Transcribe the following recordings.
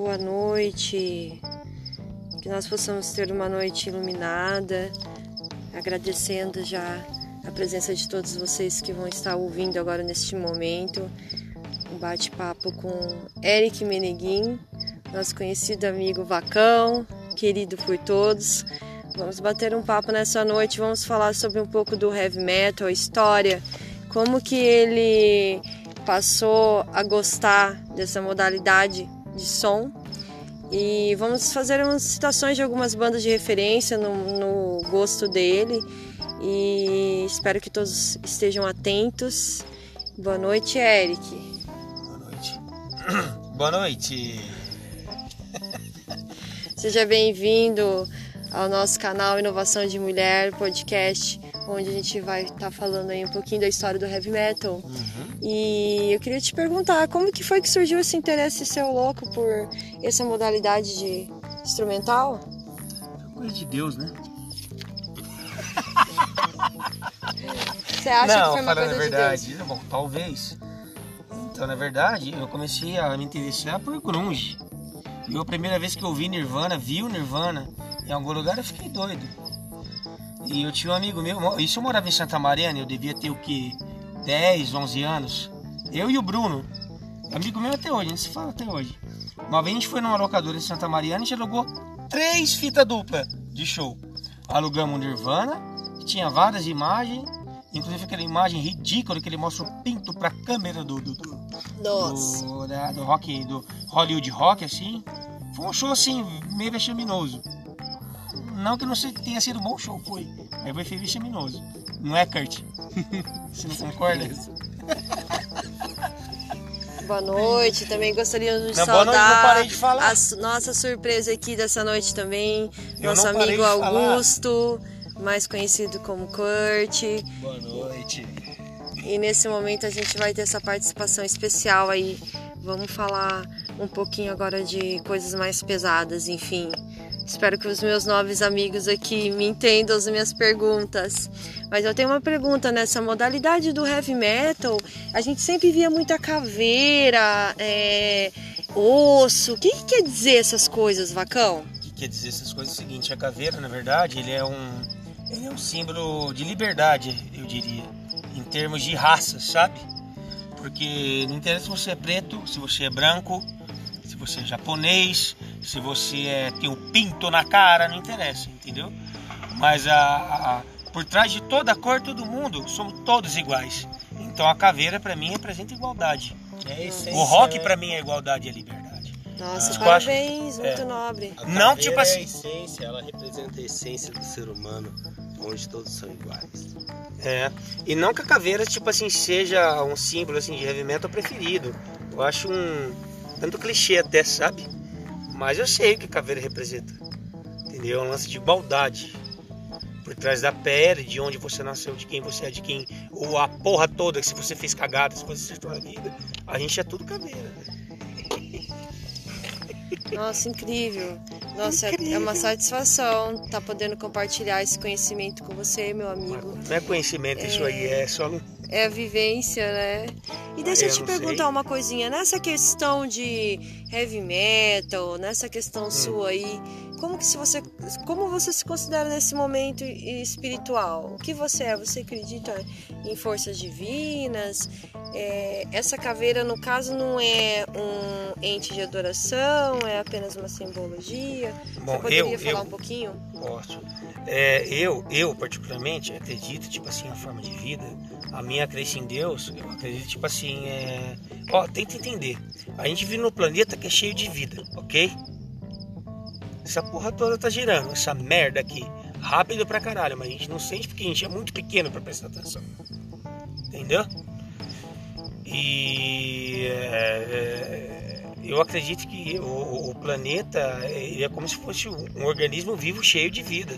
boa noite. Que nós possamos ter uma noite iluminada, agradecendo já a presença de todos vocês que vão estar ouvindo agora neste momento. Um bate-papo com Eric Meneguin, nosso conhecido amigo Vacão, querido por todos. Vamos bater um papo nessa noite, vamos falar sobre um pouco do heavy metal, a história, como que ele passou a gostar dessa modalidade de som. E vamos fazer umas citações de algumas bandas de referência no, no gosto dele. E espero que todos estejam atentos. Boa noite, Eric. Boa noite. Boa noite. Seja bem-vindo ao nosso canal Inovação de Mulher Podcast, onde a gente vai estar tá falando aí um pouquinho da história do heavy metal. Uhum. E eu queria te perguntar, como que foi que surgiu esse interesse seu louco por essa modalidade de instrumental? Coisa de Deus, né? Você acha Não, que foi uma coisa a verdade, de Deus? Bom, talvez. Então, na verdade, eu comecei a me interessar por grunge. E a primeira vez que eu vi Nirvana, vi o Nirvana em algum lugar, eu fiquei doido. E eu tinha um amigo meu, isso eu morava em Santa Mariana, eu devia ter o que? 10, 11 anos. Eu e o Bruno, amigo meu até hoje, a gente se fala até hoje. Uma vez a gente foi numa locadora em Santa Mariana e a gente alugou três fitas dupla de show. Alugamos o Nirvana, que tinha várias imagens, inclusive aquela imagem ridícula que ele mostra o pinto pra câmera do, do, do, Nossa. do, né, do rock, do Hollywood Rock, assim. Foi um show assim, meio vexaminoso. Não que não tenha sido bom show, foi. Mas foi feio vexaminoso. Não é, Kurt? Você não concorda? Boa noite, também gostaríamos de Não, noite, saudar parei de a nossa surpresa aqui dessa noite também, Eu nosso amigo. Augusto, mais conhecido como Kurt. Boa noite. E nesse momento a gente vai ter essa participação especial aí. Vamos falar um pouquinho agora de coisas mais pesadas, enfim. Espero que os meus novos amigos aqui me entendam as minhas perguntas. Mas eu tenho uma pergunta nessa modalidade do heavy metal. A gente sempre via muita caveira, é, osso. O que, que quer dizer essas coisas, Vacão? O que quer dizer essas coisas? É o seguinte, a caveira, na verdade, ele é um, ele é um símbolo de liberdade, eu diria, em termos de raça, sabe? Porque não interessa se você é preto, se você é branco, se você é japonês, se você é, tem um pinto na cara, não interessa, entendeu? Mas a, a- por trás de toda a cor, todo mundo, somos todos iguais. Então a caveira, para mim, representa igualdade. É a essência, O rock, né? para mim, é igualdade e liberdade. Nossa, Ah. parabéns, É. muito nobre. A Não, tipo É a assim- essência, ela representa a essência do ser humano, onde todos são iguais. É. E não que a caveira, tipo assim, seja um símbolo assim, de heavy metal preferido. Eu acho um tanto clichê até, sabe? Mas eu sei o que a caveira representa. Entendeu? É um lance de igualdade. Por trás da pele, de onde você nasceu, de quem você é, de quem. Ou a porra toda, que se você fez cagada, se você acertou na vida. A gente é tudo caveira. Nossa, incrível. Nossa, é- é Incrível. uma satisfação estar podendo compartilhar esse conhecimento com você, meu amigo. Não é conhecimento isso aí, é só. É a vivência, né? E deixa Ah, eu eu te perguntar sei. uma coisinha. Nessa questão de heavy metal, nessa questão Hum. sua aí, como que se você, como você se considera nesse momento espiritual? O que você é? Você acredita em forças divinas? É, essa caveira, no caso, não é um ente de adoração? É apenas uma simbologia? Bom, você poderia eu, falar eu, um pouquinho? Posso. É, eu, eu particularmente acredito, tipo assim, a forma de vida. A minha crença em Deus, eu acredito, tipo assim, é. Ó, tenta entender. A gente vive num planeta que é cheio de vida, ok? Essa porra toda tá girando, essa merda aqui. Rápido pra caralho, mas a gente não sente porque a gente é muito pequeno pra prestar atenção. Entendeu? E é, é, eu acredito que o, o planeta é como se fosse um, um organismo vivo cheio de vida.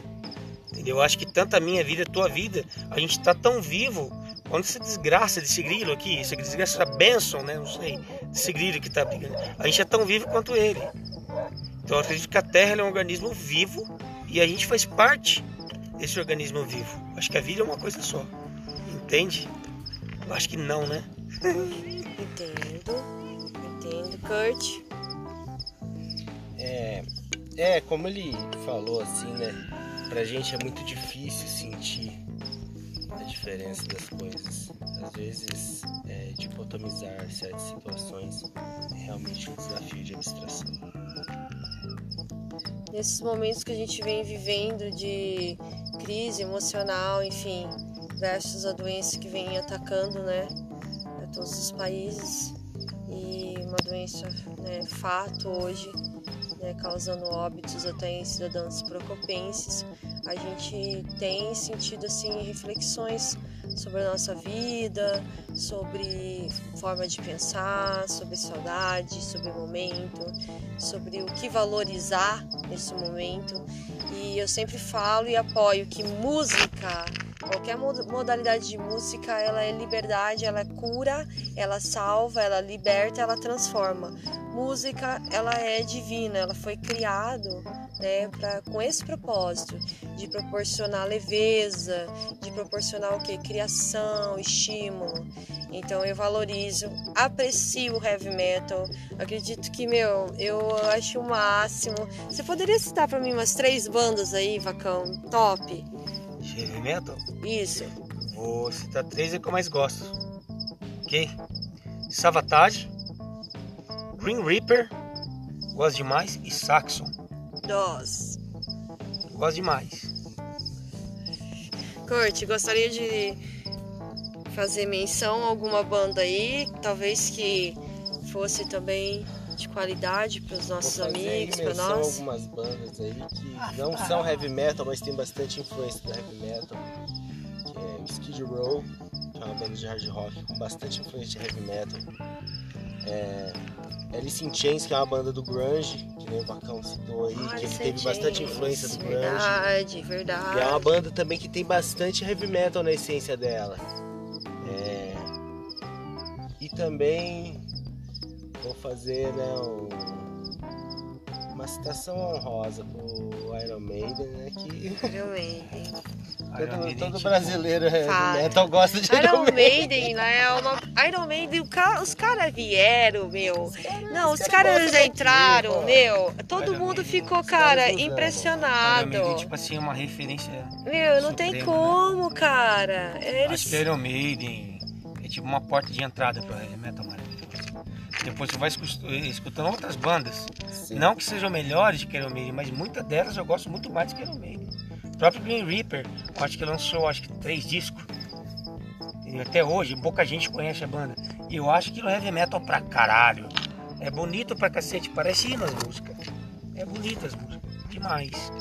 Entendeu? Eu acho que tanto a minha vida, a tua vida, a gente está tão vivo. Quando essa desgraça desse grilo aqui, essa desgraça, essa benção, né? Não sei, desse grilo que tá brigando, a gente é tão vivo quanto ele. Então eu acredito que a Terra é um organismo vivo e a gente faz parte desse organismo vivo. Acho que a vida é uma coisa só. Entende? Eu acho que não, né? Entendo. Entendo. Kurt? É, é, como ele falou assim, né? Pra gente é muito difícil sentir a diferença das coisas. Às vezes, é, dicotomizar certas situações é realmente um desafio de abstração. Nesses momentos que a gente vem vivendo de crise emocional, enfim, versus a doença que vem atacando, né, a todos os países. E uma doença, né, fato hoje, né, causando óbitos até em cidadãos procopenses, a gente tem sentido assim reflexões sobre a nossa vida, sobre forma de pensar, sobre saudade, sobre momento, sobre o que valorizar nesse momento. E eu sempre falo e apoio que música, qualquer modalidade de música, ela é liberdade, ela é cura, ela salva, ela liberta, ela transforma. Música, ela é divina, ela foi criado né, pra, com esse propósito de proporcionar leveza, de proporcionar o que? Criação, estímulo. Então eu valorizo, aprecio o heavy metal. Acredito que, meu, eu acho o máximo. Você poderia citar para mim umas três bandas aí, Vacão? Top. Heavy metal? Isso. Vou citar três é que eu mais gosto. Ok? Savatage, Green Reaper, gosto demais, e Saxon. Dos. Gosto demais. Kurt, gostaria de fazer menção a alguma banda aí, talvez que fosse também de qualidade para os nossos amigos, para nós. algumas bandas aí que não são heavy metal, mas tem bastante influência do heavy metal. É Skid Row, que é uma banda de hard rock com bastante influência de heavy metal. É, Alice in Chains, que é uma banda do grunge, que nem o Vacão citou aí, que ele teve bastante influência do grunge. Verdade, verdade. E é uma banda também que tem bastante heavy metal na essência dela. É, E também vou fazer né, um- uma citação honrosa pro Iron Maiden, né? Que Iron Maiden. Iron todo, Maiden, todo tipo, brasileiro heavy Fala. metal gosta de Iron Maiden, né? É uma... Iron Maiden, os caras vieram, meu. Não, os caras daqui, entraram, pô. meu. Todo Iron mundo ficou, os cara, impressionado. Maiden, tipo assim, uma referência. Meu, não tem Suprema, né? como, cara. Eles... Acho que Iron Maiden é tipo uma porta de entrada pro heavy metal. Depois você vai escu- escutando outras bandas. Sim. Não que sejam melhores que Iron Maiden, mas muitas delas eu gosto muito mais do que Iron Maiden. O próprio Green Reaper, eu acho que lançou acho que três discos. Até hoje, pouca gente conhece a banda. E eu acho que o heavy metal pra caralho. É bonito pra cacete, parece hino as músicas. É bonito as músicas, demais.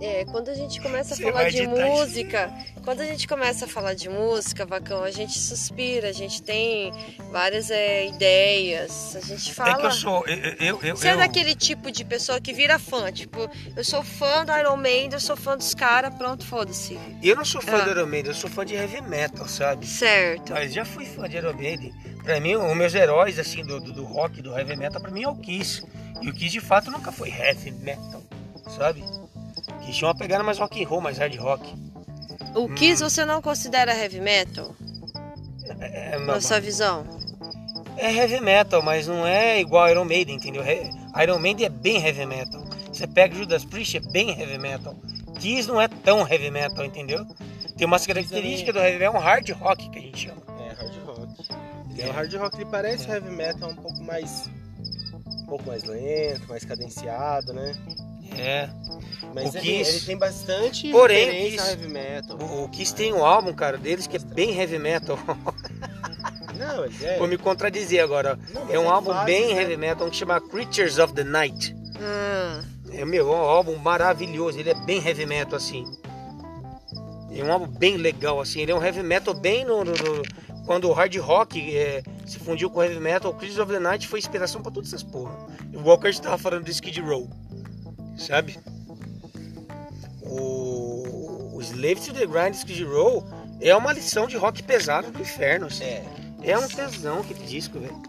É, quando a gente começa a Você falar de música, quando a gente começa a falar de música, Vacão, a gente suspira, a gente tem várias é, ideias, a gente fala. É que eu sou. Eu, eu, eu, Você é daquele tipo de pessoa que vira fã, tipo, eu sou fã do Iron Maiden, eu sou fã dos caras, pronto, foda-se. eu não sou fã Ah. do Iron Maiden, eu sou fã de heavy metal, sabe? Certo. Mas já fui fã de Iron Maiden. Pra mim, os meus heróis assim do, do, do rock, do heavy metal, pra mim é o Kiss. E o Kiss de fato nunca foi heavy metal, sabe? Kiss tinha uma pegada mais rock and roll, mais hard rock. O Kiss você não considera heavy metal? É, é, Na sua visão? é heavy metal, mas não é igual Iron Maiden, entendeu? Iron Maiden é bem heavy metal. Você pega Judas Priest, é bem heavy metal. Kiss não é tão heavy metal, entendeu? Tem umas características do heavy metal, é um hard rock que a gente chama. É hard rock. Ele é um hard rock, ele parece o heavy metal um pouco mais. um pouco mais lento, mais cadenciado, né? É. Mas O ele, Kiss- ele tem bastante Porém, Kiss- heavy metal. O, o Kiss tem um álbum, cara, deles que é bem heavy metal. Não, é. Vou me contradizer agora. Não, É um ele álbum faz, bem né? heavy metal, um que chama Creatures of the Night. Hum, É meu, é um álbum maravilhoso, ele é bem heavy metal assim. É um álbum bem legal assim, ele é um heavy metal bem no, no- no- quando o hard rock é, se fundiu com o heavy metal, o Creatures of the Night foi inspiração pra todas essas porra. O Walker estava falando do Skid Row, sabe? O, o Slave to the Grind Skid Row é uma lição de rock pesado do inferno, assim. É. É um tesão aquele disco, velho.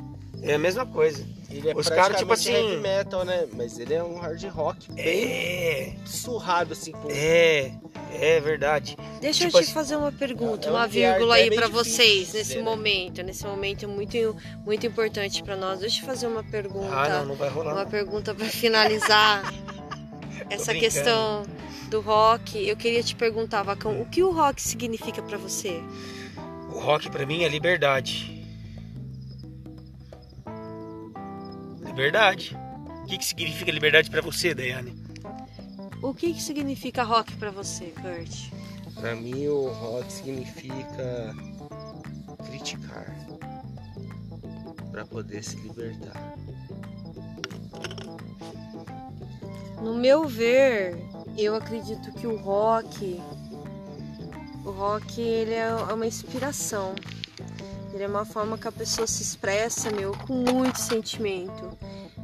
É a mesma coisa. Ele é Os caras, tipo assim- heavy metal, né? Mas ele é um hard rock bem É, surrado, assim, com... é, é verdade. Deixa Tipo eu te assim- fazer uma pergunta, É um uma vírgula é aí difícil vocês nesse dizer, né? momento, nesse momento muito muito importante pra nós. Deixa eu fazer uma pergunta, Ah, não, não vai rolar. uma pergunta pra finalizar essa questão do rock. Eu queria te perguntar, Vacão, o que o rock significa pra você? O rock pra mim é liberdade. Liberdade. O que, que significa liberdade pra você, Daiane? O que, que significa rock pra você, Kurt? Pra mim, o rock significa criticar. Pra poder se libertar. No meu ver, eu acredito que o rock, o rock ele é uma inspiração. Ele é uma forma que a pessoa se expressa, meu, com muito sentimento.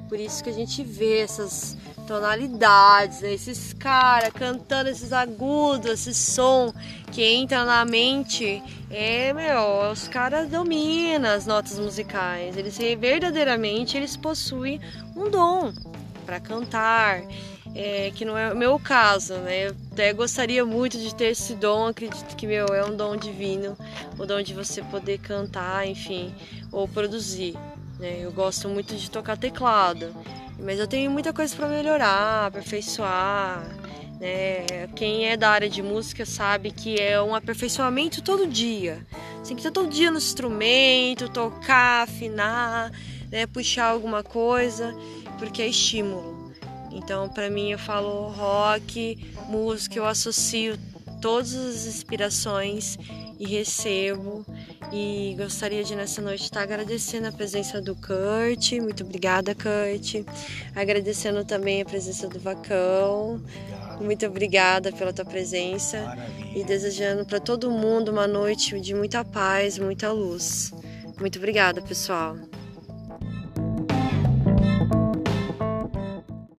Por isso que a gente vê essas tonalidades, né? esses caras cantando esses agudos, esse som que entra na mente. É, meu, os caras dominam as notas musicais. Eles verdadeiramente eles possuem um dom para cantar, é, que não é o meu caso, né? Eu até gostaria muito de ter esse dom, acredito que meu é um dom divino, o dom de você poder cantar, enfim, ou produzir. Né? Eu gosto muito de tocar teclado, mas eu tenho muita coisa para melhorar, aperfeiçoar. Né? Quem é da área de música sabe que é um aperfeiçoamento todo dia. Você tem que estar todo dia no instrumento, tocar, afinar, né? puxar alguma coisa, porque é estímulo. Então, para mim, eu falo rock, música, eu associo todas as inspirações e recebo. E gostaria de nessa noite estar agradecendo a presença do Kurt. Muito obrigada, Kurt. Agradecendo também a presença do Vacão. Muito obrigada pela tua presença Maravilha. e desejando para todo mundo uma noite de muita paz, muita luz. Muito obrigada, pessoal.